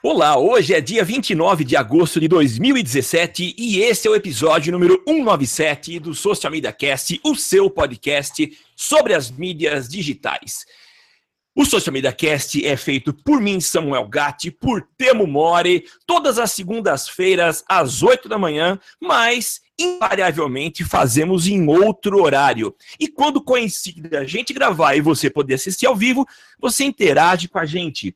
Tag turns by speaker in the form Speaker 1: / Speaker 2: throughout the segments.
Speaker 1: Olá, hoje é dia 29 de agosto de 2017 e esse é o episódio número 197 do Social Media Cast, o seu podcast sobre as mídias digitais. O Social Media Cast é feito por mim, Samuel Gatti, por Temo Mori, todas as segundas-feiras às 8 da manhã, mas invariavelmente fazemos em outro horário. E quando coincide a gente gravar e você poder assistir ao vivo, você interage com a gente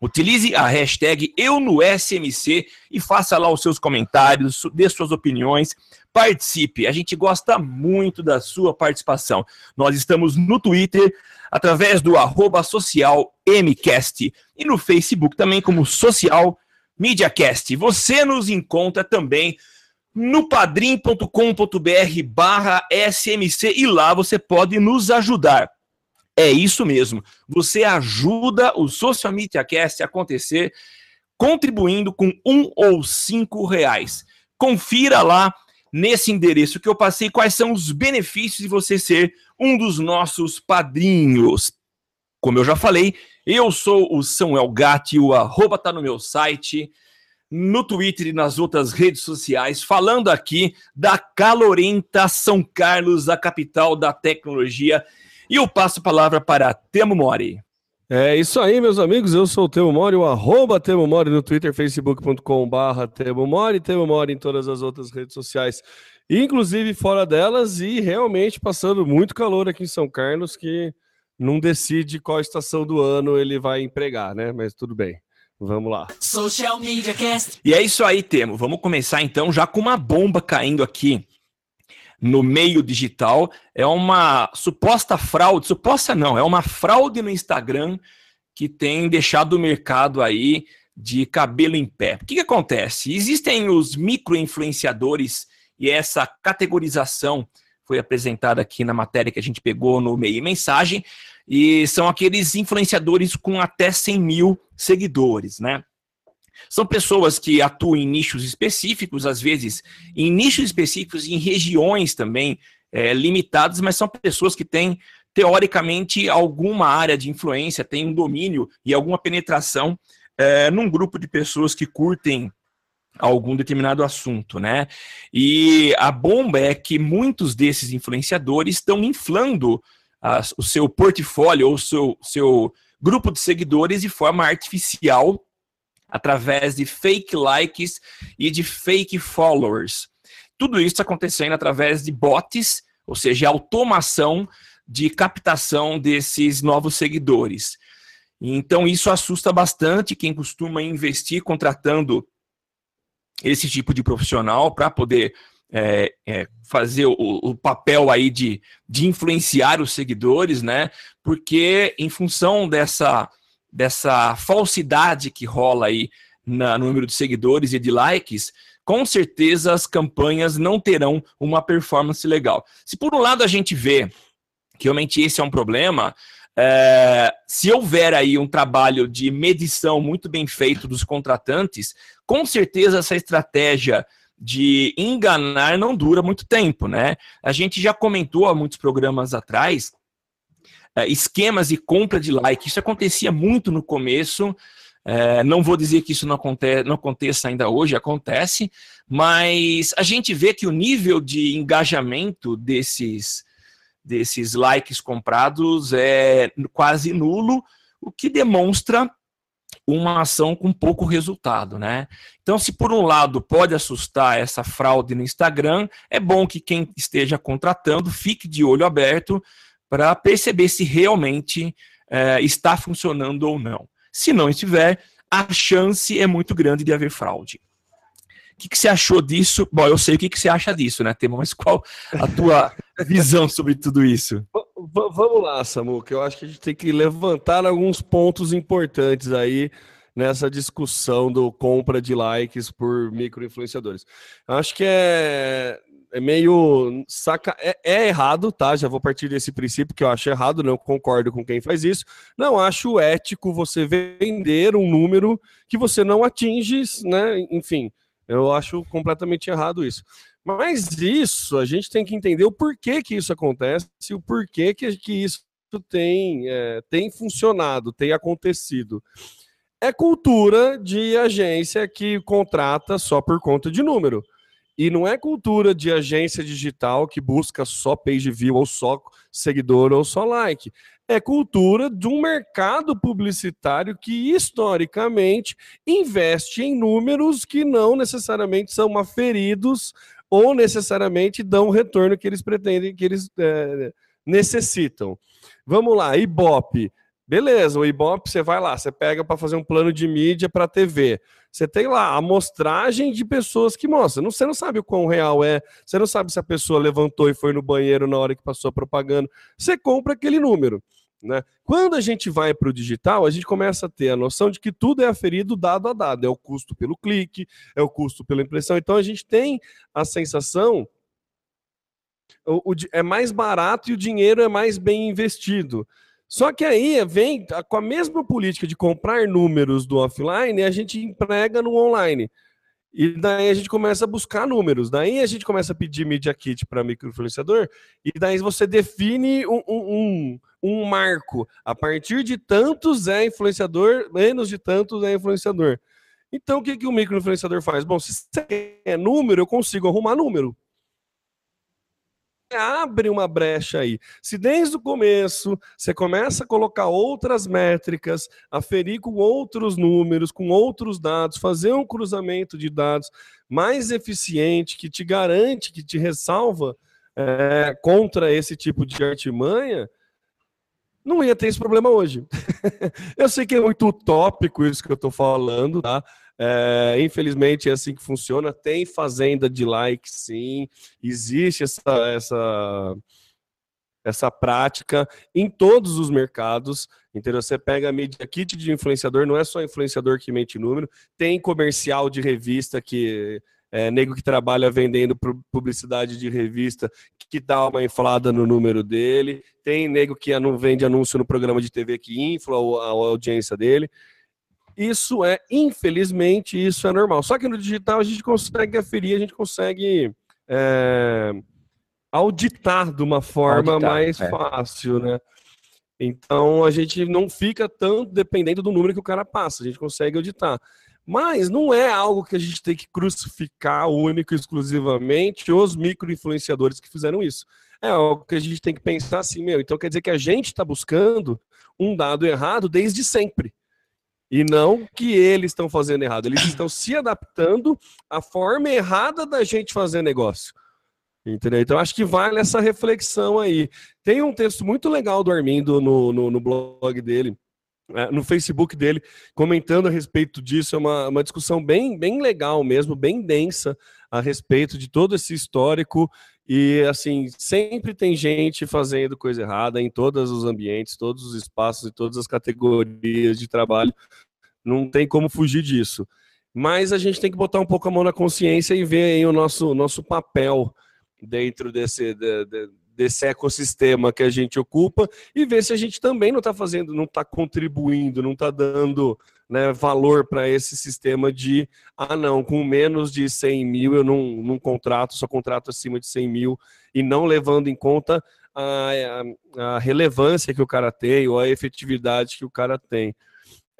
Speaker 1: Utilize a hashtag Eu no SMC e faça lá os seus comentários, dê suas opiniões, participe. A gente gosta muito da sua participação. Nós estamos no Twitter através do arroba social MCast e no Facebook também como Social MediaCast. Você nos encontra também no padrim.com.br barra SMC e lá você pode nos ajudar. É isso mesmo. Você ajuda o Social Media Cast a acontecer contribuindo com um ou cinco reais. Confira lá nesse endereço que eu passei quais são os benefícios de você ser um dos nossos padrinhos. Como eu já falei, eu sou o Samuel Gatti, o arroba tá no meu site, no Twitter e nas outras redes sociais, falando aqui da calorenta São Carlos, a capital da tecnologia e eu passo a palavra para Temo Mori.
Speaker 2: É isso aí, meus amigos. Eu sou o Temo Mori, o arroba Temo Mori no Twitter, facebook.com barra Temo Mori, Temo Mori em todas as outras redes sociais, inclusive fora delas, e realmente passando muito calor aqui em São Carlos, que não decide qual estação do ano ele vai empregar, né? Mas tudo bem. Vamos lá. Social
Speaker 1: Media Cast. E é isso aí, Temo. Vamos começar então já com uma bomba caindo aqui no meio digital é uma suposta fraude, suposta não, é uma fraude no Instagram que tem deixado o mercado aí de cabelo em pé. O que, que acontece? Existem os micro-influenciadores e essa categorização foi apresentada aqui na matéria que a gente pegou no meio mensagem, e são aqueles influenciadores com até 100 mil seguidores, né? São pessoas que atuam em nichos específicos, às vezes em nichos específicos, em regiões também é, limitadas, mas são pessoas que têm, teoricamente, alguma área de influência, têm um domínio e alguma penetração é, num grupo de pessoas que curtem algum determinado assunto, né? E a bomba é que muitos desses influenciadores estão inflando o seu portfólio ou o seu, seu grupo de seguidores de forma artificial através de fake likes e de fake followers. Tudo isso acontecendo através de bots, ou seja, automação de captação desses novos seguidores. Então, isso assusta bastante quem costuma investir contratando esse tipo de profissional para poder é, é, fazer o, o, papel aí de, de influenciar os seguidores, né? Porque em função dessa dessa falsidade que rola aí na, no número de seguidores e de likes, com certeza as campanhas não terão uma performance legal. Se por um lado a gente vê que realmente esse é um problema, é, se houver aí um trabalho de medição muito bem feito dos contratantes, com certeza essa estratégia de enganar não dura muito tempo, né? A gente já comentou há muitos programas atrás esquemas de compra de like. Isso acontecia muito no começo. É, não vou dizer que isso não, aconte não aconteça ainda hoje, acontece, mas a gente vê que o nível de engajamento desses, desses likes comprados é quase nulo, o que demonstra uma ação com pouco resultado, né? Então, se por um lado pode assustar essa fraude no Instagram, é bom que quem esteja contratando fique de olho aberto para perceber se realmente é, está funcionando ou não. Se não estiver, a chance é muito grande de haver fraude. O que, que você achou disso? Bom, eu sei o que, que você acha disso, né, Tema? Mas qual a tua visão sobre tudo isso?
Speaker 2: V vamos lá, Samu, que eu acho que a gente tem que levantar alguns pontos importantes aí nessa discussão do compra de likes por micro-influenciadores. Acho que é é meio saca. É, é, errado, tá? Já vou partir desse princípio que eu acho errado, não concordo com quem faz isso. Não acho ético você vender um número que você não atinge, né? Enfim, eu acho completamente errado isso. Mas isso, a gente tem que entender o porquê que isso acontece e o porquê que, que isso tem, é, tem funcionado, tem acontecido. é cultura de agência que contrata só por conta de número. E não é cultura de agência digital que busca só page view, ou só seguidor, ou só like. É cultura de um mercado publicitário que, historicamente, investe em números que não necessariamente são aferidos ou necessariamente dão o retorno que eles pretendem, que eles é, necessitam. Vamos lá, Ibope. Beleza, o Ibope você vai lá, você pega para fazer um plano de mídia para TV. Você tem lá a amostragem de pessoas que mostram. Você não sabe o quão real é, você não sabe se a pessoa levantou e foi no banheiro na hora que passou a propaganda. Você compra aquele número. Né? Quando a gente vai para o digital, a gente começa a ter a noção de que tudo é aferido dado a dado. É o custo pelo clique, é o custo pela impressão. Então a gente tem a sensação o, o, é mais barato e o dinheiro é mais bem investido. Só que aí vem com a mesma política de comprar números do offline, a gente emprega no online. E daí a gente começa a buscar números. Daí a gente começa a pedir media kit para microinfluenciador. E daí você define um, um, um, marco. A partir de tantos é influenciador, menos de tantos é influenciador. Então o que, que o microinfluenciador faz? Bom, se é número, eu consigo arrumar número abre uma brecha aí. Se desde o começo você começa a colocar outras métricas, aferir com outros números, com outros dados, fazer um cruzamento de dados mais eficiente, que te garante, que te ressalva é, contra esse tipo de artimanha, não ia ter esse problema hoje. eu sei que é muito utópico isso que eu estou falando, tá? É, infelizmente é assim que funciona. Tem fazenda de like, sim. Existe essa, essa, essa prática em todos os mercados. Entendeu? Você pega a mídia kit de influenciador, não é só influenciador que mente número, tem comercial de revista que é, nego que trabalha vendendo publicidade de revista que dá uma inflada no número dele, tem nego que não vende anúncio no programa de TV que infla a audiência dele. Isso é, infelizmente, isso é normal. Só que no digital a gente consegue aferir, a gente consegue é, auditar de uma forma auditar, mais é. fácil, né? Então a gente não fica tanto dependendo do número que o cara passa, a gente consegue auditar. Mas não é algo que a gente tem que crucificar único e exclusivamente os micro-influenciadores que fizeram isso. É algo que a gente tem que pensar assim, meu, então quer dizer que a gente está buscando um dado errado desde sempre. E não que eles estão fazendo errado. Eles estão se adaptando à forma errada da gente fazer negócio. Entendeu? Então acho que vale essa reflexão aí. Tem um texto muito legal do Armindo no, no, no blog dele, é, no Facebook dele, comentando a respeito disso. É uma, uma discussão bem, bem legal mesmo, bem densa a respeito de todo esse histórico. E assim, sempre tem gente fazendo coisa errada em todos os ambientes, todos os espaços e todas as categorias de trabalho. Não tem como fugir disso. Mas a gente tem que botar um pouco a mão na consciência e ver aí o nosso, nosso papel dentro desse, de, de, desse ecossistema que a gente ocupa e ver se a gente também não está fazendo, não está contribuindo, não está dando né, valor para esse sistema de, ah não, com menos de 100 mil eu não, não contrato, só contrato acima de 100 mil e não levando em conta a, a, a relevância que o cara tem ou a efetividade que o cara tem.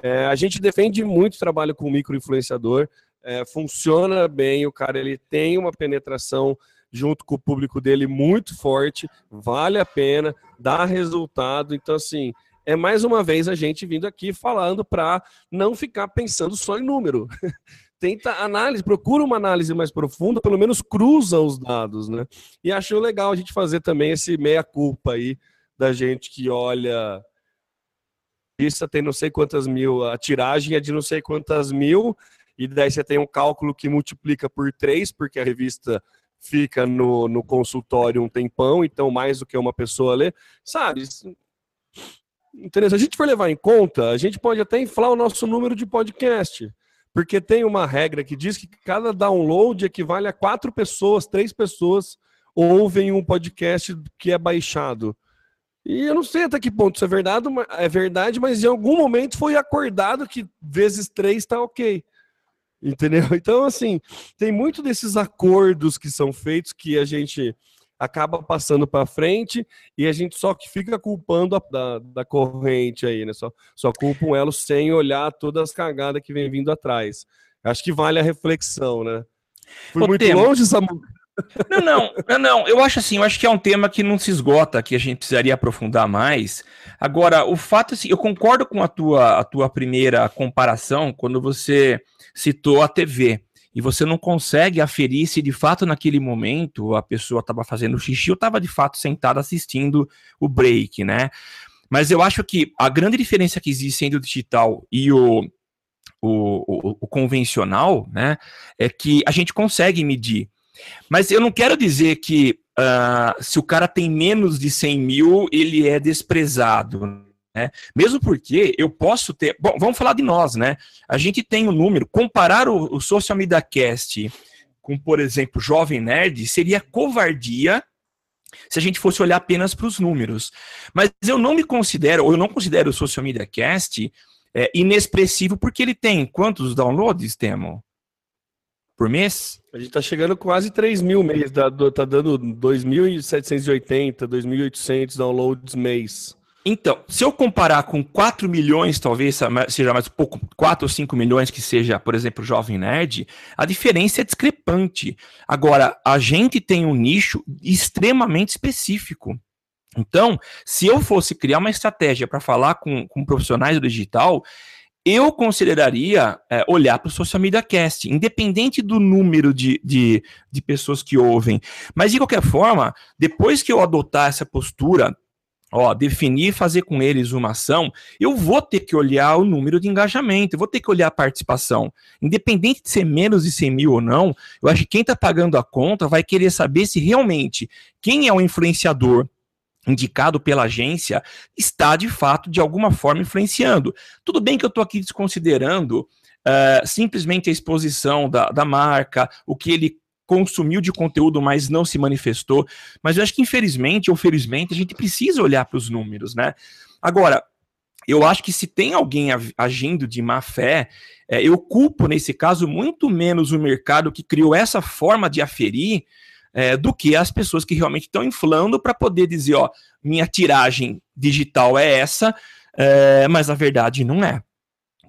Speaker 2: É, a gente defende muito trabalho com microinfluenciador, é, funciona bem, o cara ele tem uma penetração junto com o público dele muito forte, vale a pena, dá resultado. Então, assim, é mais uma vez a gente vindo aqui falando para não ficar pensando só em número. Tenta análise, procura uma análise mais profunda, pelo menos cruza os dados, né? E achou legal a gente fazer também esse meia-culpa aí da gente que olha. Isso tem não sei quantas mil, a tiragem é de não sei quantas mil, e daí você tem um cálculo que multiplica por três, porque a revista fica no, no consultório um tempão, então mais do que uma pessoa lê, sabe? Entendeu? Se a gente for levar em conta, a gente pode até inflar o nosso número de podcast, porque tem uma regra que diz que cada download equivale a quatro pessoas, três pessoas ouvem um podcast que é baixado. E eu não sei até que ponto isso é verdade, é verdade, mas em algum momento foi acordado que vezes três está ok. Entendeu? Então, assim, tem muito desses acordos que são feitos que a gente acaba passando para frente e a gente só que fica culpando a, da, da corrente aí, né? Só, só culpa um elo sem olhar todas as cagadas que vem vindo atrás. Acho que vale a reflexão, né?
Speaker 1: Fui Ô, muito tema. longe, Samu. Não, não, não, não, eu acho assim, eu acho que é um tema que não se esgota, que a gente precisaria aprofundar mais. Agora, o fato assim, eu concordo com a tua, a tua primeira comparação quando você citou a TV e você não consegue aferir se de fato naquele momento a pessoa estava fazendo xixi ou estava de fato sentada assistindo o break, né? Mas eu acho que a grande diferença que existe entre o digital e o, o, o, o convencional, né, é que a gente consegue medir. Mas eu não quero dizer que uh, se o cara tem menos de 100 mil, ele é desprezado. Né? Mesmo porque eu posso ter. Bom, vamos falar de nós, né? A gente tem um número. Comparar o, o Social Media Cast com, por exemplo, Jovem Nerd seria covardia se a gente fosse olhar apenas para os números. Mas eu não me considero, ou eu não considero o Social Media Cast é, inexpressivo, porque ele tem quantos downloads, Temo? Por mês?
Speaker 2: A gente está chegando quase 3 mil mês, tá, tá dando 2.780, 2.800 downloads mês.
Speaker 1: Então, se eu comparar com 4 milhões, talvez seja mais pouco, 4 ou 5 milhões que seja, por exemplo, Jovem Nerd, a diferença é discrepante. Agora, a gente tem um nicho extremamente específico. Então, se eu fosse criar uma estratégia para falar com, com profissionais do digital, eu consideraria é, olhar para o Social Media Cast, independente do número de, de, de pessoas que ouvem. Mas, de qualquer forma, depois que eu adotar essa postura, ó, definir fazer com eles uma ação, eu vou ter que olhar o número de engajamento, eu vou ter que olhar a participação. Independente de ser menos de 100 mil ou não, eu acho que quem está pagando a conta vai querer saber se realmente quem é o influenciador indicado pela agência está de fato de alguma forma influenciando. Tudo bem que eu estou aqui desconsiderando uh, simplesmente a exposição da, da marca, o que ele consumiu de conteúdo, mas não se manifestou. Mas eu acho que, infelizmente ou felizmente, a gente precisa olhar para os números, né? Agora, eu acho que se tem alguém agindo de má fé, é, eu culpo, nesse caso, muito menos o mercado que criou essa forma de aferir é, do que as pessoas que realmente estão inflando para poder dizer, ó, minha tiragem digital é essa, é, mas a verdade não é.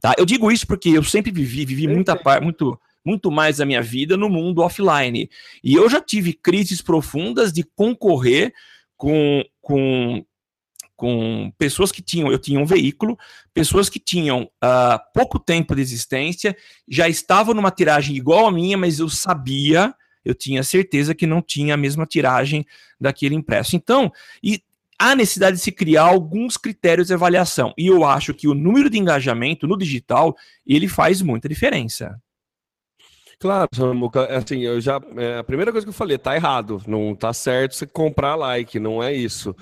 Speaker 1: Tá? Eu digo isso porque eu sempre vivi, vivi muita muito muito mais a minha vida no mundo offline. E eu já tive crises profundas de concorrer com, com, com pessoas que tinham, eu tinha um veículo, pessoas que tinham uh, pouco tempo de existência, já estavam numa tiragem igual a minha, mas eu sabia, eu tinha certeza que não tinha a mesma tiragem daquele impresso. Então, e há necessidade de se criar alguns critérios de avaliação. E eu acho que o número de engajamento no digital, ele faz muita diferença.
Speaker 2: Claro, Samuca, assim, eu já. É, a primeira coisa que eu falei, tá errado. Não tá certo você comprar like, não é isso.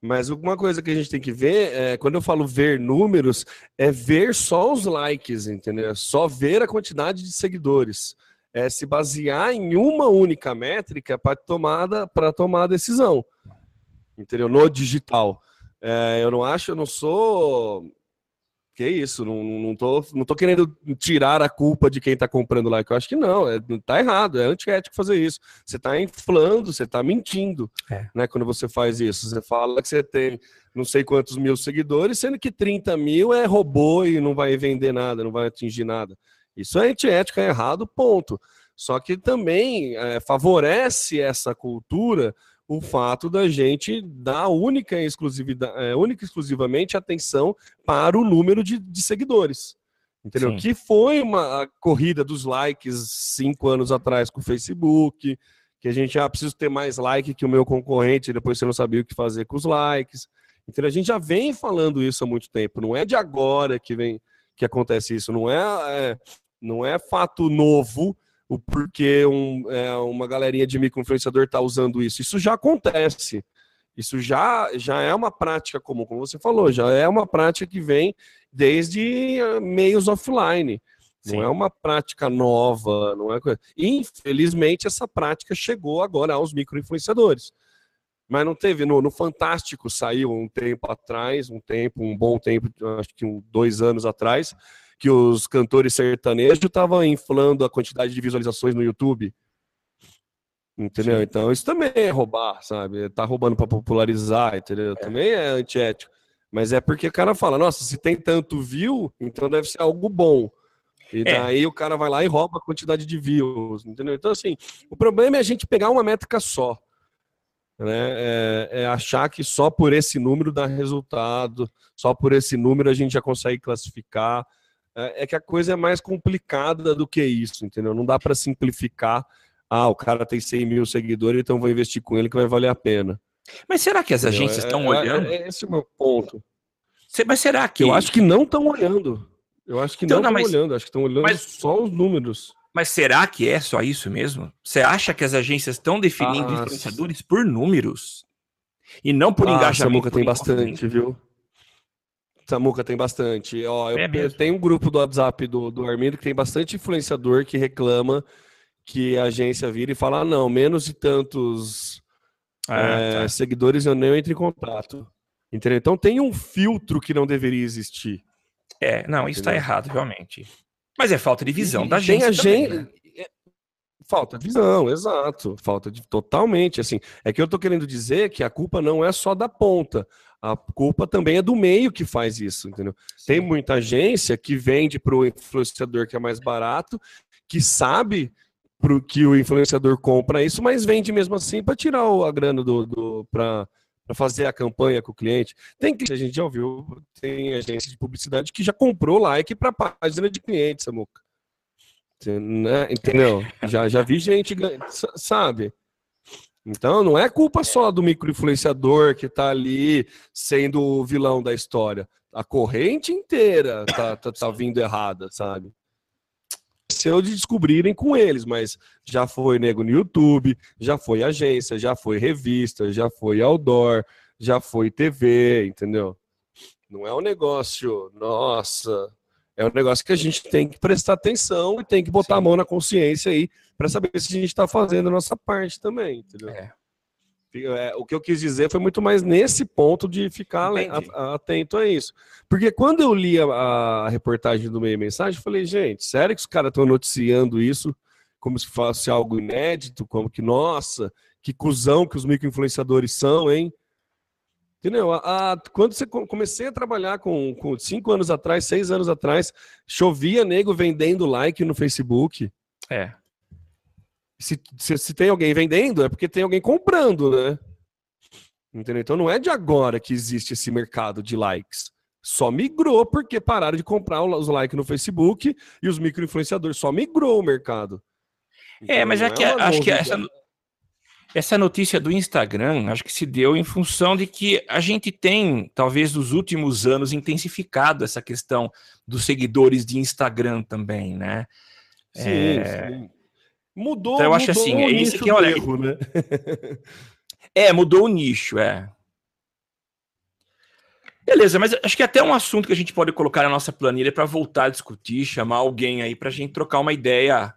Speaker 2: Mas uma coisa que a gente tem que ver, é, quando eu falo ver números, é ver só os likes, entendeu? É só ver a quantidade de seguidores. É se basear em uma única métrica para tomada para tomar a decisão. Entendeu? No digital. É, eu não acho, eu não sou que isso, não, não, tô, não tô querendo tirar a culpa de quem tá comprando like. Eu acho que não, é, tá errado, é antiético fazer isso. Você tá inflando, você tá mentindo, é. né? Quando você faz isso. Você fala que você tem não sei quantos mil seguidores, sendo que 30 mil é robô e não vai vender nada, não vai atingir nada. Isso é antiético, é errado, ponto. Só que também é, favorece essa cultura o fato da gente dar única e, exclusividade, é, única exclusivamente atenção para o número de, de seguidores. Entendeu? Sim. Que foi uma corrida dos likes cinco anos atrás com o Facebook, que a gente já ah, precisa ter mais like que o meu concorrente, e depois você não sabia o que fazer com os likes. Então a gente já vem falando isso há muito tempo, não é de agora que vem que acontece isso, não é, é não é fato novo o porquê um, é, uma galerinha de microinfluenciador está usando isso. Isso já acontece. Isso já, já é uma prática comum, como você falou, já é uma prática que vem desde eh, meios offline. Sim. Não é uma prática nova, não é coisa. Infelizmente, essa prática chegou agora aos microinfluenciadores. Mas não teve, no, no, Fantástico saiu um tempo atrás, um tempo, um bom tempo, acho que um, dois anos atrás, que os cantores sertanejos estavam inflando a quantidade de visualizações no YouTube. Entendeu? Sim. Então isso também é roubar, sabe? Tá roubando para popularizar, entendeu? É. Também é antiético. Mas é porque o cara fala, nossa, se tem tanto view, então deve ser algo bom. E é. daí é. o cara vai lá e rouba a quantidade de views, entendeu? Então, assim, o problema é a gente pegar uma métrica só. Né? É, é, achar que só por esse número dá resultado, só por esse número a gente já consegue classificar. É, é que a coisa é mais complicada do que isso, entendeu? Não dá para simplificar. Ah, o cara tem 100 mil seguidores, então vou investir com ele que vai valer a pena.
Speaker 1: Mas será que as agências estão é, é, olhando?
Speaker 2: É, esse é o meu ponto.
Speaker 1: Mas será que.
Speaker 2: Eu acho que não estão olhando. Eu acho que então, não estão olhando, acho que estão olhando mas, só os números.
Speaker 1: Mas será que é só isso mesmo? Você acha que as agências estão definindo ah, influenciadores por números? E não por ah, engajamento?
Speaker 2: Samuca tem bastante, viu? Samuca tem bastante. Ó, eu, é eu tenho um grupo do WhatsApp do, do Armindo que tem bastante influenciador que reclama que a agência vira e fala: ah, não, menos de tantos ah, é, tá. seguidores eu nem entro em contato. Entendeu? Então tem um filtro que não deveria existir.
Speaker 1: É, não, isso está errado, realmente. Mas é falta de visão e, da gente.
Speaker 2: Tem a gente. Né? É, falta de visão, exato. Falta de totalmente. Assim, é que eu estou querendo dizer que a culpa não é só da ponta. A culpa também é do meio que faz isso, entendeu? Sim. Tem muita agência que vende para o influenciador que é mais barato, que sabe pro que o influenciador compra isso, mas vende mesmo assim para tirar a grana do, do para para fazer a campanha com o cliente. Tem que a gente já ouviu, tem agência de publicidade que já comprou like para página de cliente, Samuca. Né? Entendeu? Já, já vi gente, sabe? Então não é culpa só do microinfluenciador que está ali sendo o vilão da história. A corrente inteira tá, tá, tá vindo errada, sabe? aconteceu de descobrirem com eles, mas já foi nego no YouTube, já foi agência, já foi revista, já foi outdoor, já foi TV, entendeu? Não é um negócio, nossa, é um negócio que a gente tem que prestar atenção e tem que botar Sim. a mão na consciência aí para saber se a gente está fazendo a nossa parte também, entendeu? É. É, o que eu quis dizer foi muito mais nesse ponto de ficar a, atento a isso. Porque quando eu li a, a reportagem do meio mensagem, eu falei, gente, sério que os caras estão noticiando isso como se fosse algo inédito, como que, nossa, que cuzão que os microinfluenciadores são, hein? Entendeu? A, a, quando você comecei a trabalhar com, com cinco anos atrás, seis anos atrás, chovia nego vendendo like no Facebook.
Speaker 1: É
Speaker 2: se, se, se, tem alguém vendendo, é porque tem alguém comprando, né? Entendeu? Então não é de agora que existe esse mercado de likes. Só migrou porque pararam de comprar os likes no Facebook e os microinfluenciadores. Só migrou o mercado.
Speaker 1: É, então, é, mas é que, acho que essa, essa notícia do Instagram, acho que se deu em função de que a gente tem, talvez nos últimos anos, intensificado essa questão dos seguidores de Instagram também, né?
Speaker 2: Sim, é... sim. Mudou,
Speaker 1: então, eu acho assim, é isso que olha, erro, né? é, mudou o nicho, é. Beleza, mas acho que é até um assunto que a gente pode colocar na nossa planilha para voltar a discutir, chamar alguém aí para a gente trocar uma ideia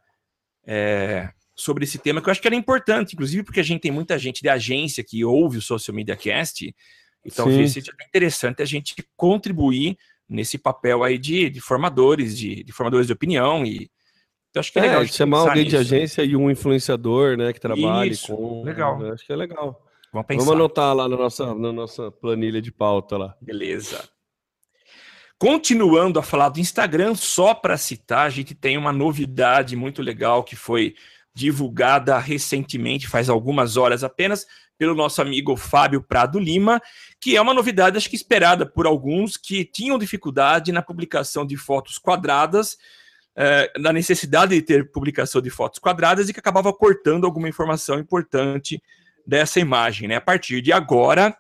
Speaker 1: é, sobre esse tema, que eu acho que era importante, inclusive porque a gente tem muita gente de agência que ouve o Social Media Cast, e talvez seja interessante a gente contribuir nesse papel aí de, de formadores, de, de formadores de opinião e
Speaker 2: eu acho que é, é legal. chamar alguém nisso. de agência e um influenciador, né, que trabalhe Isso, com.
Speaker 1: Legal.
Speaker 2: Acho que é legal. Vamos, pensar. Vamos anotar lá na nossa, na nossa planilha de pauta lá.
Speaker 1: Beleza. Continuando a falar do Instagram, só para citar, a gente tem uma novidade muito legal que foi divulgada recentemente, faz algumas horas apenas, pelo nosso amigo Fábio Prado Lima, que é uma novidade, acho que esperada por alguns que tinham dificuldade na publicação de fotos quadradas é, da necessidade de ter publicação de fotos quadradas e que acabava cortando alguma informação importante dessa imagem. Né? A partir de agora,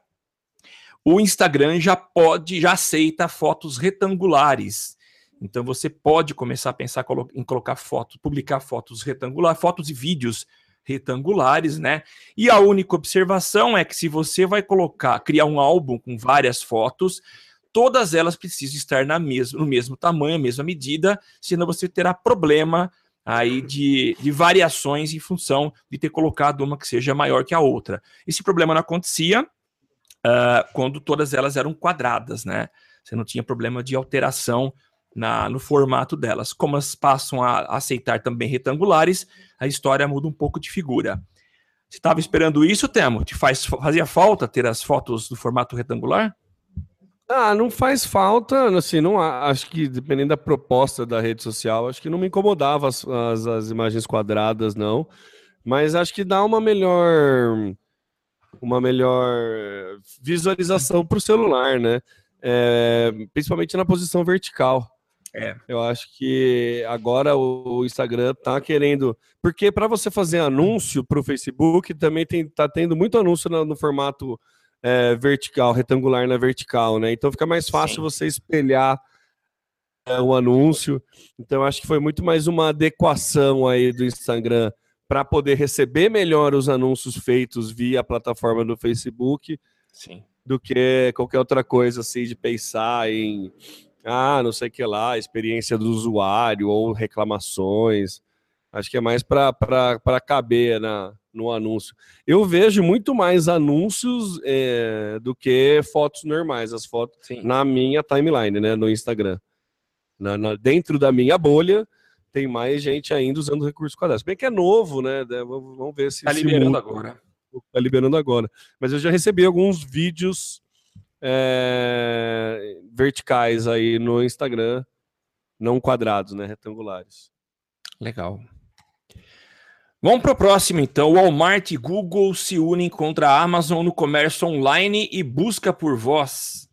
Speaker 1: o Instagram já pode, já aceita fotos retangulares. Então você pode começar a pensar em colocar fotos, publicar fotos retangulares, fotos e vídeos retangulares, né? E a única observação é que se você vai colocar, criar um álbum com várias fotos, todas elas precisam estar na mesma, no mesmo tamanho, a mesma medida, senão você terá problema aí de, de variações em função de ter colocado uma que seja maior que a outra. Esse problema não acontecia uh, quando todas elas eram quadradas, né? Você não tinha problema de alteração na, no formato delas. Como elas passam a aceitar também retangulares, a história muda um pouco de figura. Você estava esperando isso, Temo? Te faz, fazia falta ter as fotos do formato retangular?
Speaker 2: Ah, não faz falta, assim, não acho que dependendo da proposta da rede social, acho que não me incomodava as, as, as imagens quadradas, não. Mas acho que dá uma melhor uma melhor visualização para o celular, né? É, principalmente na posição vertical. É. Eu acho que agora o Instagram tá querendo. Porque para você fazer anúncio para o Facebook, também tem, tá tendo muito anúncio no, no formato é, vertical, retangular na vertical, né? Então fica mais fácil Sim. você espelhar é, o anúncio. Então acho que foi muito mais uma adequação aí do Instagram para poder receber melhor os anúncios feitos via a plataforma do Facebook. Sim. Do que qualquer outra coisa assim de pensar em ah, não sei o que lá, experiência do usuário ou reclamações. Acho que é mais para caber na, no anúncio. Eu vejo muito mais anúncios é, do que fotos normais, as fotos Sim. na minha timeline, né, no Instagram. Na, na, dentro da minha bolha, tem mais gente ainda usando recurso quadrado. Bem que é novo, né? Vamos ver se.
Speaker 1: Está liberando muda. agora.
Speaker 2: Está liberando agora. Mas eu já recebi alguns vídeos é, verticais aí no Instagram, não quadrados, né? Retangulares.
Speaker 1: Legal. Vamos para o próximo, então. Walmart e Google se unem contra a Amazon no comércio online e busca por voz.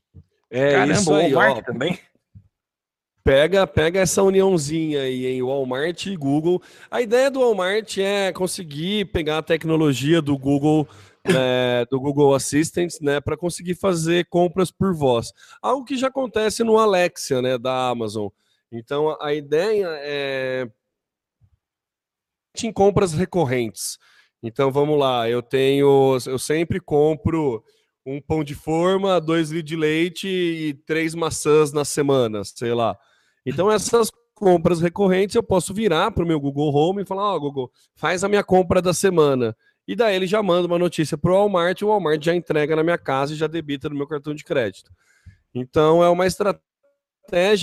Speaker 2: É Caramba, isso aí, Walmart ó, também. Pega, pega essa uniãozinha aí em Walmart e Google. A ideia do Walmart é conseguir pegar a tecnologia do Google, é, do Google Assistant, né, para conseguir fazer compras por voz. Algo que já acontece no Alexia, né, da Amazon. Então a ideia é em compras recorrentes. Então vamos lá, eu tenho, eu sempre compro um pão de forma, dois litros de leite e três maçãs na semana, sei lá. Então essas compras recorrentes eu posso virar para o meu Google Home e falar, ó, oh, Google, faz a minha compra da semana. E daí ele já manda uma notícia para o Walmart, e o Walmart já entrega na minha casa e já debita no meu cartão de crédito. Então é uma estratégia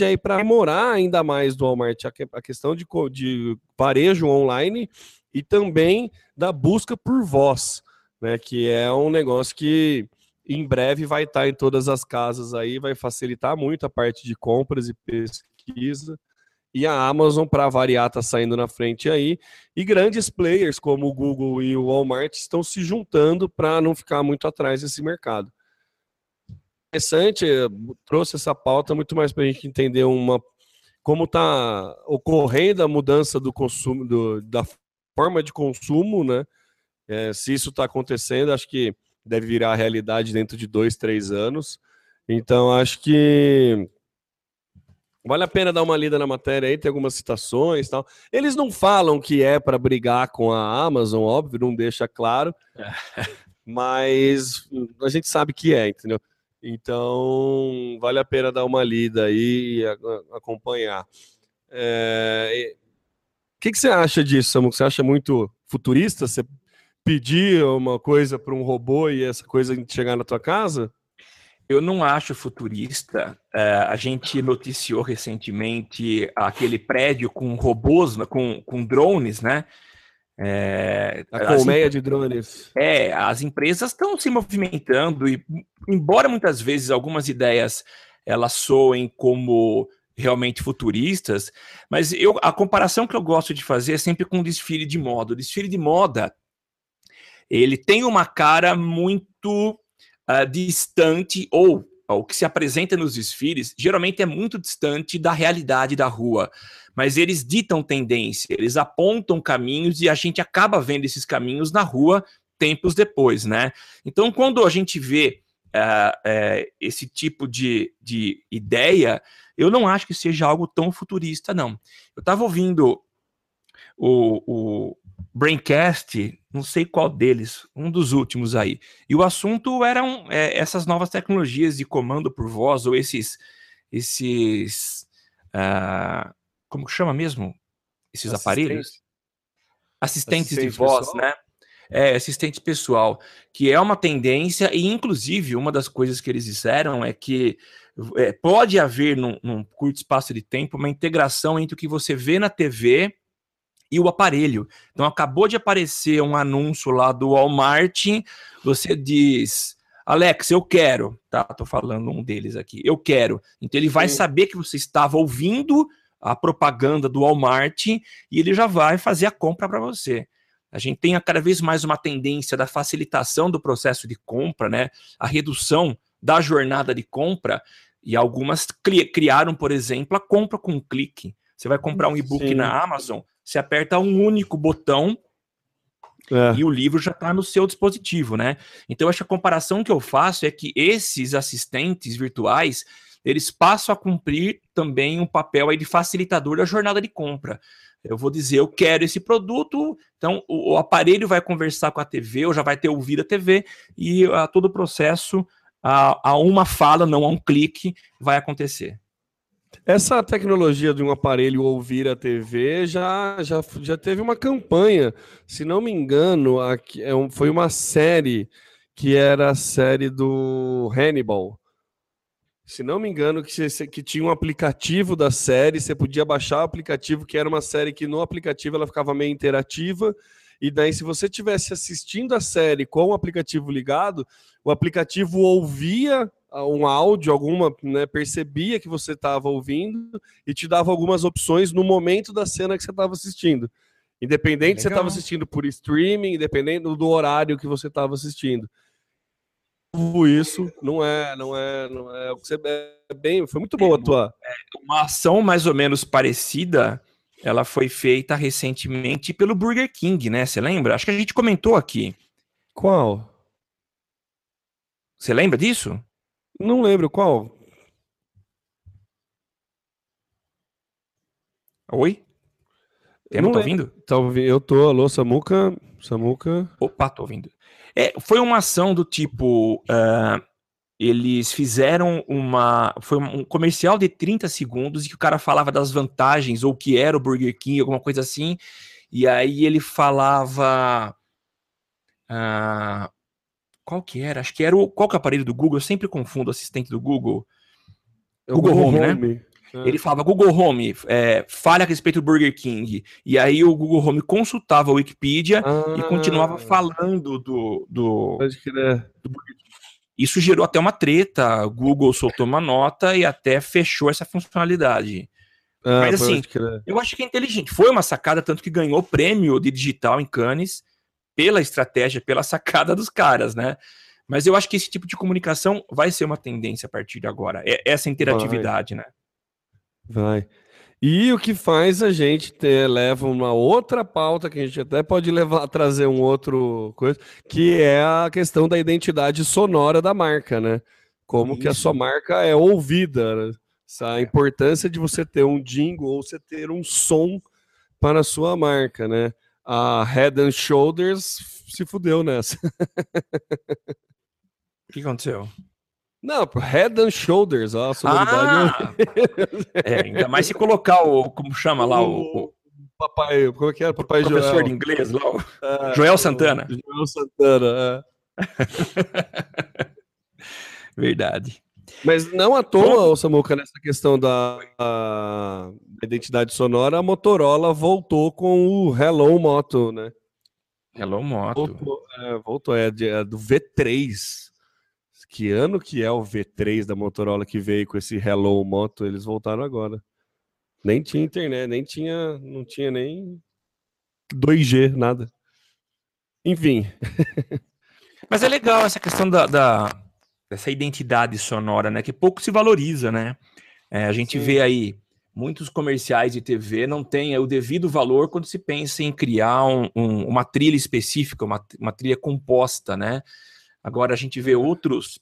Speaker 2: aí para demorar ainda mais do Walmart a questão de, de varejo online e também da busca por voz, né? Que é um negócio que em breve vai estar em todas as casas aí, vai facilitar muito a parte de compras e pesquisa. E a Amazon, para variar, está saindo na frente aí. E grandes players como o Google e o Walmart estão se juntando para não ficar muito atrás desse mercado. Interessante, trouxe essa pauta muito mais para a gente entender uma como está ocorrendo a mudança do consumo, do, da forma de consumo, né? É, se isso está acontecendo, acho que deve virar realidade dentro de dois, três anos. Então, acho que vale a pena dar uma lida na matéria aí, tem algumas citações tal. Eles não falam que é para brigar com a Amazon, óbvio, não deixa claro, mas a gente sabe que é, entendeu? Então, vale a pena dar uma lida aí e acompanhar. É... O que, que, você acha disso, Samu? Você acha muito futurista? Você pedir uma coisa para um robô e essa coisa chegar na tua casa?
Speaker 1: Eu não acho futurista. É, a gente noticiou recentemente aquele prédio com robôs, com, com drones, né?
Speaker 2: É, a colmeia de drones.
Speaker 1: É, as empresas estão se movimentando e, embora muitas vezes algumas ideias elas soem como realmente futuristas, mas eu, a comparação que eu gosto de fazer é sempre com o desfile de moda. O desfile de moda ele tem uma cara muito uh, distante ou o que se apresenta nos desfiles geralmente é muito distante da realidade da rua, mas eles ditam tendência, eles apontam caminhos e a gente acaba vendo esses caminhos na rua tempos depois, né? Então, quando a gente vê uh, uh, esse tipo de, de ideia, eu não acho que seja algo tão futurista, não. Eu estava ouvindo o, o Braincast, não sei qual deles, um dos últimos aí. E o assunto eram é, essas novas tecnologias de comando por voz, ou esses. esses uh, como que chama mesmo? Esses Assistente. aparelhos? Assistentes Assistente de voz, pessoal? né? É, assistente pessoal, que é uma tendência, e inclusive uma das coisas que eles disseram é que é, pode haver, num, num curto espaço de tempo, uma integração entre o que você vê na TV e o aparelho. Então acabou de aparecer um anúncio lá do Walmart, você diz, Alex, eu quero, tá? Tô falando um deles aqui. Eu quero. Então ele vai Sim. saber que você estava ouvindo a propaganda do Walmart e ele já vai fazer a compra para você. A gente tem cada vez mais uma tendência da facilitação do processo de compra, né? A redução da jornada de compra e algumas criaram, por exemplo, a compra com um clique. Você vai comprar um e-book na Amazon, você aperta um único botão é. e o livro já está no seu dispositivo, né? Então, acho que a comparação que eu faço é que esses assistentes virtuais eles passam a cumprir também um papel aí de facilitador da jornada de compra. Eu vou dizer, eu quero esse produto, então o, o aparelho vai conversar com a TV, ou já vai ter ouvido a TV, e a, todo o processo, a, a uma fala, não a um clique, vai acontecer.
Speaker 2: Essa tecnologia de um aparelho ouvir a TV já, já, já teve uma campanha, se não me engano, aqui, é um, foi uma série que era a série do Hannibal. Se não me engano, que, que tinha um aplicativo da série, você podia baixar o aplicativo, que era uma série que no aplicativo ela ficava meio interativa, e daí, se você estivesse assistindo a série com o aplicativo ligado, o aplicativo ouvia um áudio, alguma, né, percebia que você estava ouvindo e te dava algumas opções no momento da cena que você estava assistindo. Independente se você estava assistindo por streaming, independente do horário que você estava assistindo. Isso não é, não é, não é, é bem, foi muito boa a tua.
Speaker 1: É, uma ação mais ou menos parecida, ela foi feita recentemente pelo Burger King, né? Você lembra? Acho que a gente comentou aqui.
Speaker 2: Qual?
Speaker 1: Você lembra disso?
Speaker 2: Não lembro qual.
Speaker 1: Oi? Eu não tô ouvindo?
Speaker 2: Tá ouvindo? Eu tô, alô, Samuca. Samuca.
Speaker 1: Opa, tô ouvindo. É, foi uma ação do tipo. Uh, eles fizeram uma. Foi um comercial de 30 segundos e que o cara falava das vantagens, ou que era o Burger King, alguma coisa assim. E aí ele falava. Uh, qual que era? Acho que era o. Qual que é o aparelho do Google? Eu sempre confundo o assistente do Google.
Speaker 2: É Google, Google, Home, né? Home. né?
Speaker 1: É. Ele falava Google Home, é, fale a respeito do Burger King. E aí o Google Home consultava a Wikipedia ah, e continuava falando do, do, do Burger King. Isso gerou até uma treta. Google soltou uma nota e até fechou essa funcionalidade. Ah, Mas assim, eu acho que é inteligente. Foi uma sacada, tanto que ganhou prêmio de digital em Cannes pela estratégia, pela sacada dos caras, né? Mas eu acho que esse tipo de comunicação vai ser uma tendência a partir de agora. É essa interatividade, vai. né?
Speaker 2: Vai. E o que faz a gente ter, leva uma outra pauta que a gente até pode levar trazer um outro coisa, que é a questão da identidade sonora da marca, né? Como Isso. que a sua marca é ouvida, né? a é. importância de você ter um jingle ou você ter um som para a sua marca, né? A Head and Shoulders se fudeu nessa.
Speaker 1: O que aconteceu?
Speaker 2: Não, Head and Shoulders, ó, a sonoridade.
Speaker 1: Ah, é, ainda mais se colocar o. Como chama lá? O, o
Speaker 2: papai. Como é que era? Papai
Speaker 1: professor
Speaker 2: Joel.
Speaker 1: de inglês lá. É, Joel Santana.
Speaker 2: Joel Santana,
Speaker 1: é. Verdade.
Speaker 2: Mas não à toa, Samuca, nessa questão da identidade sonora, a Motorola voltou com o Hello Moto, né?
Speaker 1: Hello Moto.
Speaker 2: Voltou, é, voltou, é, é do V3 que ano que é o V3 da Motorola que veio com esse Hello Moto, eles voltaram agora. Nem tinha internet, nem tinha, não tinha nem 2G, nada. Enfim.
Speaker 1: Mas é legal essa questão da, da, dessa identidade sonora, né? Que pouco se valoriza, né? É, a gente Sim. vê aí muitos comerciais de TV não têm o devido valor quando se pensa em criar um, um, uma trilha específica, uma, uma trilha composta, né? Agora a gente vê outros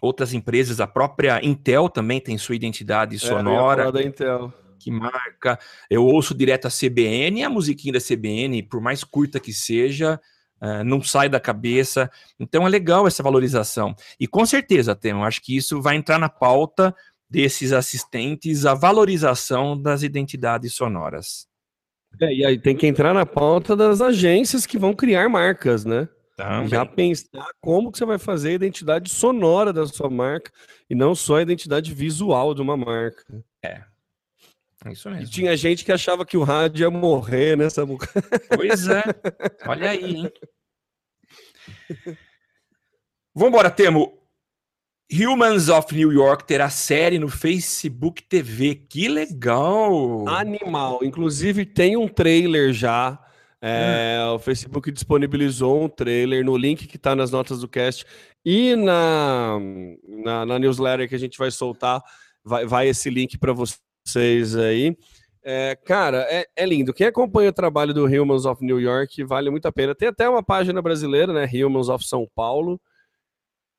Speaker 1: outras empresas, a própria Intel também tem sua identidade é, sonora.
Speaker 2: É, da Intel.
Speaker 1: Que marca. Eu ouço direto a CBN, a musiquinha da CBN, por mais curta que seja, uh, não sai da cabeça. Então é legal essa valorização. E com certeza, Temo, acho que isso vai entrar na pauta desses assistentes, a valorização das identidades sonoras.
Speaker 2: É, e aí tem que entrar na pauta das agências que vão criar marcas, né? Também. Já pensar como que você vai fazer a identidade sonora da sua marca e não só a identidade visual de uma marca.
Speaker 1: É.
Speaker 2: É isso mesmo. E tinha gente que achava que o rádio ia morrer nessa. Né,
Speaker 1: pois é. Olha aí, hein? Vambora, Temo. Humans of New York terá série no Facebook TV. Que legal!
Speaker 2: Animal. Inclusive, tem um trailer já. É, hum. O Facebook disponibilizou um trailer no link que está nas notas do cast e na, na, na, newsletter que a gente vai soltar. Vai, vai esse link para vocês aí. É, cara, é, é, lindo. Quem acompanha o trabalho do Humans of New York vale muito a pena. Tem até uma página brasileira, né? Humans of São Paulo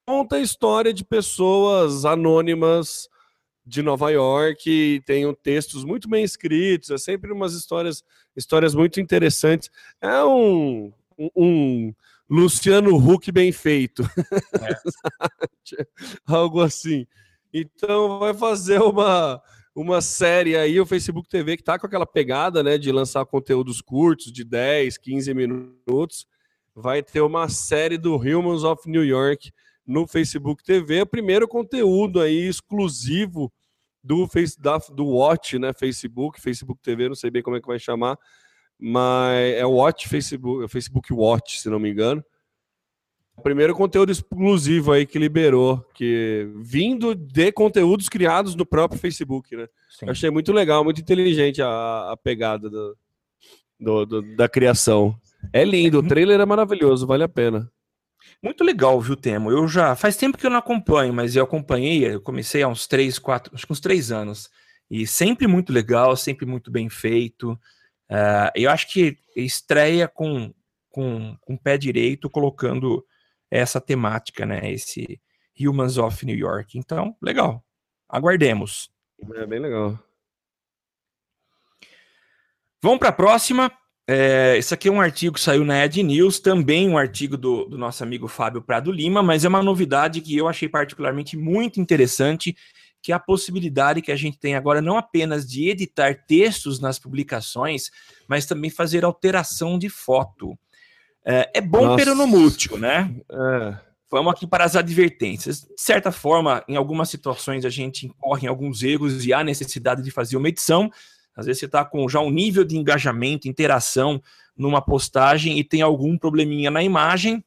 Speaker 2: conta a história de pessoas anônimas de Nova York, tem textos muito bem escritos, é sempre umas histórias, histórias muito interessantes. É um, um, Luciano Huck bem feito, é. algo assim. Então vai fazer uma uma série aí, o Facebook TV, que tá com aquela pegada, né, de lançar conteúdos curtos, de 10, 15 minutos, vai ter uma série do Humans of New York, no Facebook TV, o primeiro conteúdo aí exclusivo do face da, do Watch, né? Facebook, Facebook TV, não sei bem como é que vai chamar, mas é Watch Facebook, Facebook Watch, se não me engano. O primeiro conteúdo exclusivo aí que liberou, que vindo de conteúdos criados no próprio Facebook, né? Sim. Achei muito legal, muito inteligente a, a pegada do, do, do, da criação. É lindo, o trailer é maravilhoso, vale a pena.
Speaker 1: Muito legal, viu, Temo? Eu já faz tempo que eu não acompanho, mas eu acompanhei, eu comecei há uns três, quatro, acho que uns três anos. E sempre muito legal, sempre muito bem feito. Uh, eu acho que estreia com, com, com o pé direito, colocando essa temática, né? Esse Humans of New York. Então, legal. Aguardemos.
Speaker 2: É bem legal.
Speaker 1: Vamos para a próxima. É, esse aqui é um artigo que saiu na Ed News, também um artigo do, do, nosso amigo Fábio Prado Lima, mas é uma novidade que eu achei particularmente muito interessante, que é a possibilidade que a gente tem agora não apenas de editar textos nas publicações, mas também fazer alteração de foto. É, é bom, Nossa. no mútil, né? É. Vamos aqui para as advertências. De certa forma, em algumas situações a gente incorre em alguns erros e há necessidade de fazer uma edição, às vezes você está com já um nível de engajamento, interação numa postagem e tem algum probleminha na imagem.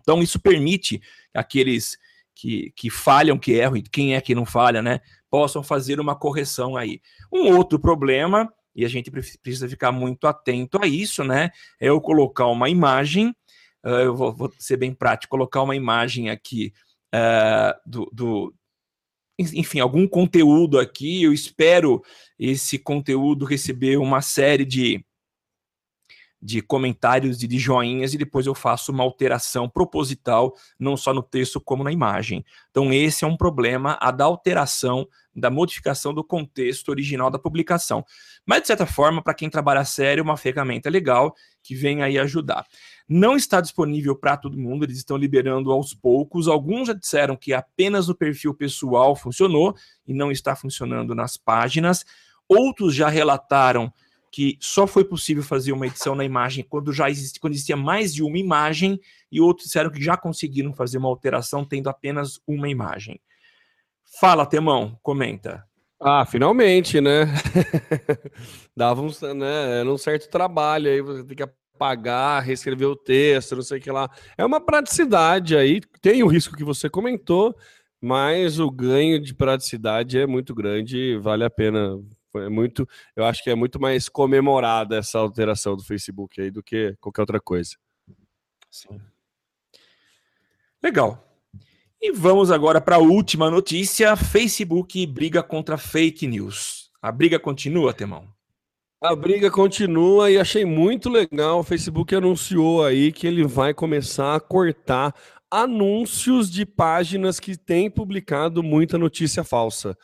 Speaker 1: Então, isso permite aqueles que, que falham, que erram, e quem é que não falha, né? Possam fazer uma correção aí. Um outro problema, e a gente precisa ficar muito atento a isso, né? É eu colocar uma imagem, uh, eu vou, vou, ser bem prático, colocar uma imagem aqui uh, do, do, enfim, algum conteúdo aqui. Eu espero esse conteúdo receber uma série de, de comentários e de joinhas e depois eu faço uma alteração proposital, não só no texto como na imagem. Então, esse é um problema, a da alteração, da modificação do contexto original da publicação. Mas, de certa forma, para quem trabalha sério, uma ferramenta legal que vem aí ajudar. Não está disponível para todo mundo, eles estão liberando aos poucos. Alguns já disseram que apenas no perfil pessoal funcionou e não está funcionando nas páginas. Outros já relataram que só foi possível fazer uma edição na imagem quando já existe, quando existia mais de uma imagem, e outros disseram que já conseguiram fazer uma alteração tendo apenas uma imagem. Fala, Temão, comenta.
Speaker 2: Ah, finalmente, né? Dava um, né, um certo trabalho aí, você tem que pagar, reescrever o texto, não sei o que lá. É uma praticidade aí, tem o risco que você comentou, mas o ganho de praticidade é muito grande e vale a pena. É muito, eu acho que é muito mais comemorada essa alteração do Facebook aí do que qualquer outra coisa.
Speaker 1: Sim. Legal. E vamos agora para a última notícia: Facebook briga contra fake news. A briga continua, Temão?
Speaker 2: A briga continua e achei muito legal. O Facebook anunciou aí que ele vai começar a cortar anúncios de páginas que têm publicado muita notícia falsa.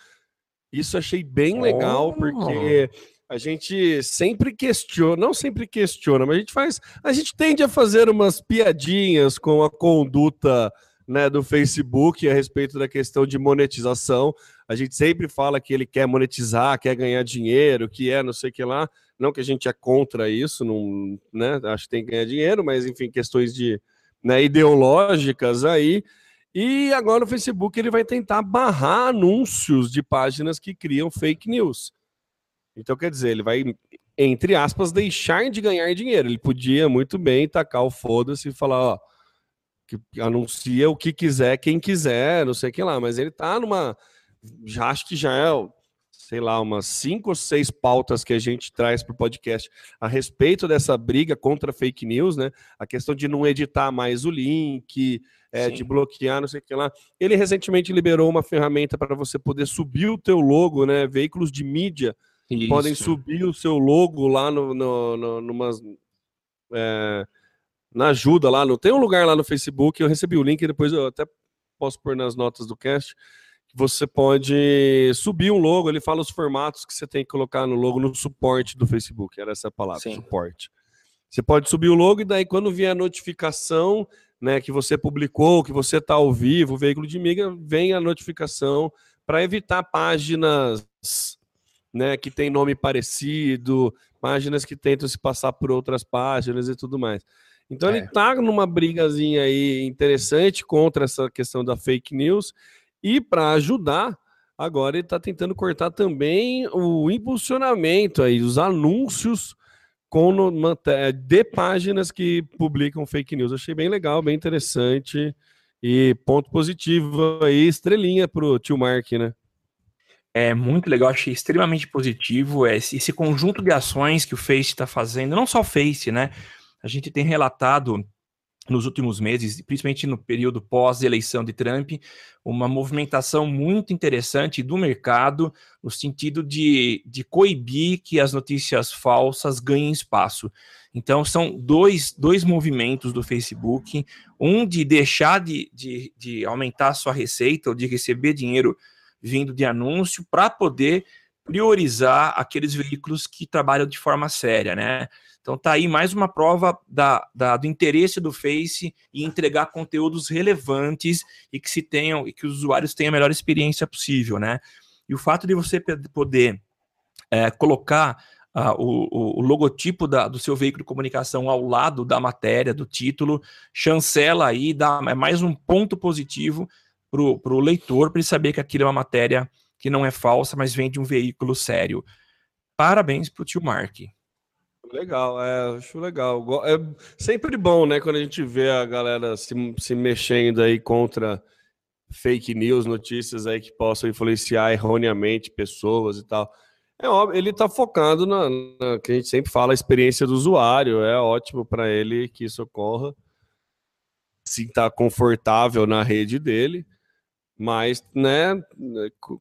Speaker 2: Isso achei bem legal, oh. porque a gente sempre questiona, não sempre questiona, mas a gente faz, a gente tende a fazer umas piadinhas com a conduta né, do Facebook a respeito da questão de monetização. A gente sempre fala que ele quer monetizar, quer ganhar dinheiro, que é não sei o que lá. Não que a gente é contra isso, não, né? Acho que tem que ganhar dinheiro, mas enfim, questões de né, ideológicas aí. E agora o Facebook ele vai tentar barrar anúncios de páginas que criam fake news. Então, quer dizer, ele vai, entre aspas, deixar de ganhar dinheiro. Ele podia muito bem tacar o foda-se e falar, ó, que anuncia o que quiser, quem quiser, não sei o que lá, mas ele tá numa. Já acho que já é sei lá, umas cinco ou seis pautas que a gente traz para o podcast a respeito dessa briga contra fake news, né? A questão de não editar mais o link, é, de bloquear, não sei o que lá. Ele recentemente liberou uma ferramenta para você poder subir o teu logo, né? Veículos de mídia Isso. podem subir o seu logo lá no, no, no numas, é, na ajuda lá. No, tem um lugar lá no Facebook, eu recebi o link, depois eu até posso pôr nas notas do cast você pode subir um logo, ele fala os formatos que você tem que colocar no logo no suporte do Facebook, era essa palavra, Sim. suporte. Você pode subir o logo e daí quando vier a notificação, né, que você publicou, que você está ao vivo, o veículo de miga, vem a notificação para evitar páginas, né, que tem nome parecido, páginas que tentam se passar por outras páginas e tudo mais. Então é. ele está numa brigazinha aí interessante contra essa questão da fake news e para ajudar, agora ele está tentando cortar também o impulsionamento aí, os anúncios com de páginas que publicam fake news. Achei bem legal, bem interessante. E ponto positivo aí, estrelinha para o tio Mark, né?
Speaker 1: É muito legal, achei extremamente positivo esse, esse conjunto de ações que o Face está fazendo, não só o Face, né? A gente tem relatado nos últimos meses, principalmente no período pós-eleição de Trump, uma movimentação muito interessante do mercado no sentido de, de coibir que as notícias falsas ganhem espaço. Então, são dois, dois movimentos do Facebook: um de deixar de, de, de aumentar sua receita ou de receber dinheiro vindo de anúncio para poder priorizar aqueles veículos que trabalham de forma séria, né? Então tá aí mais uma prova da, da, do interesse do Face em entregar conteúdos relevantes e que se tenham e que os usuários tenham a melhor experiência possível, né? E o fato de você poder é, colocar uh, o, o, logotipo da, do seu veículo de comunicação ao lado da matéria, do título, chancela aí, dá é mais um ponto positivo para o leitor para ele saber que aquilo é uma matéria que não é falsa, mas vem de um veículo sério. Parabéns para o tio Mark.
Speaker 2: Legal, é, acho legal. É sempre bom, né, quando a gente vê a galera se, se mexendo aí contra fake news, notícias aí que possam influenciar erroneamente pessoas e tal. É óbvio, ele está focado na, na, que a gente sempre fala, a experiência do usuário. É ótimo para ele que isso ocorra. Se está confortável na rede dele. Mas, né,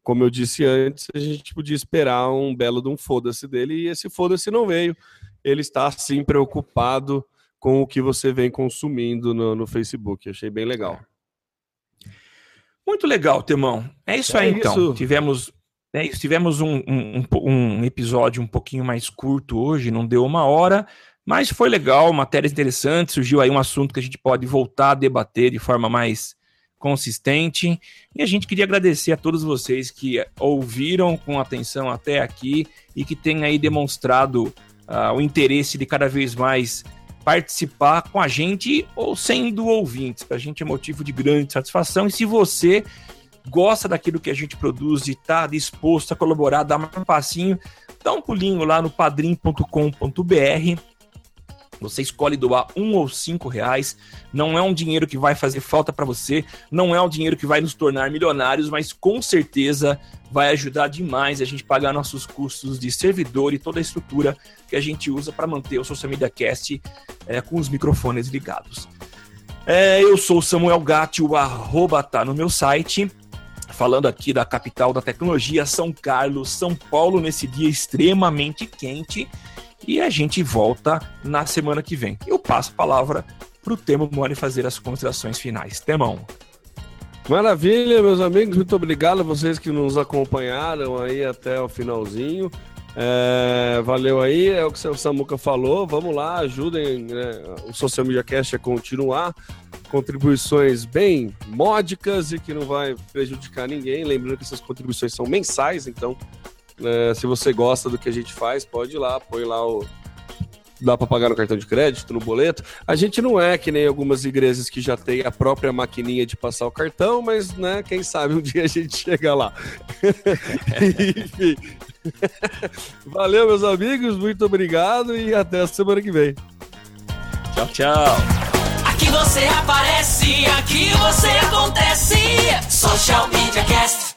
Speaker 2: como eu disse antes, a gente podia esperar um belo de um foda-se dele e esse foda-se não veio ele está sim preocupado com o que você vem consumindo no, no Facebook. Achei bem legal.
Speaker 1: Muito legal, Temão. É isso é aí, então. isso. Tivemos, é isso, tivemos um, um, um, episódio um pouquinho mais curto hoje, não deu uma hora, mas foi legal, matérias interessantes. Surgiu aí um assunto que a gente pode voltar a debater de forma mais consistente. E a gente queria agradecer a todos vocês que ouviram com atenção até aqui e que têm aí demonstrado uh, o interesse de cada vez mais participar com a gente ou sendo ouvintes. Para a gente é motivo de grande satisfação. E se você gosta daquilo que a gente produz e está disposto a colaborar, dá um passinho, dá um pulinho lá no padrim.com.br você escolhe doar um ou cinco reais. Não é um dinheiro que vai fazer falta para você, não é um dinheiro que vai nos tornar milionários, mas com certeza vai ajudar demais a gente pagar nossos custos de servidor e toda a estrutura que a gente usa para manter o Social Media Cast é, com os microfones ligados. É, eu sou Samuel Gatti, o arroba tá no meu site falando aqui da capital da tecnologia, São Carlos, São Paulo, nesse dia extremamente quente. E a gente volta na semana que vem. Eu passo a palavra para o Temo Mori fazer as considerações finais. Temão.
Speaker 2: Maravilha, meus amigos. Muito obrigado a vocês que nos acompanharam aí até o finalzinho. É, valeu aí, é o que o Samuca falou. Vamos lá, ajudem né, o Social Media Cast a continuar. Contribuições bem módicas e que não vai prejudicar ninguém. Lembrando que essas contribuições são mensais, então é, se você gosta do que a gente faz, pode ir lá, põe lá o. Dá para pagar no cartão de crédito, no boleto. A gente não é que nem algumas igrejas que já tem a própria maquininha de passar o cartão, mas, né, quem sabe um dia a gente chega lá. Enfim. Valeu, meus amigos, muito obrigado e até a semana que vem.
Speaker 1: Tchau, tchau.
Speaker 3: Aqui você aparece, aqui você acontece. Social Media Cast.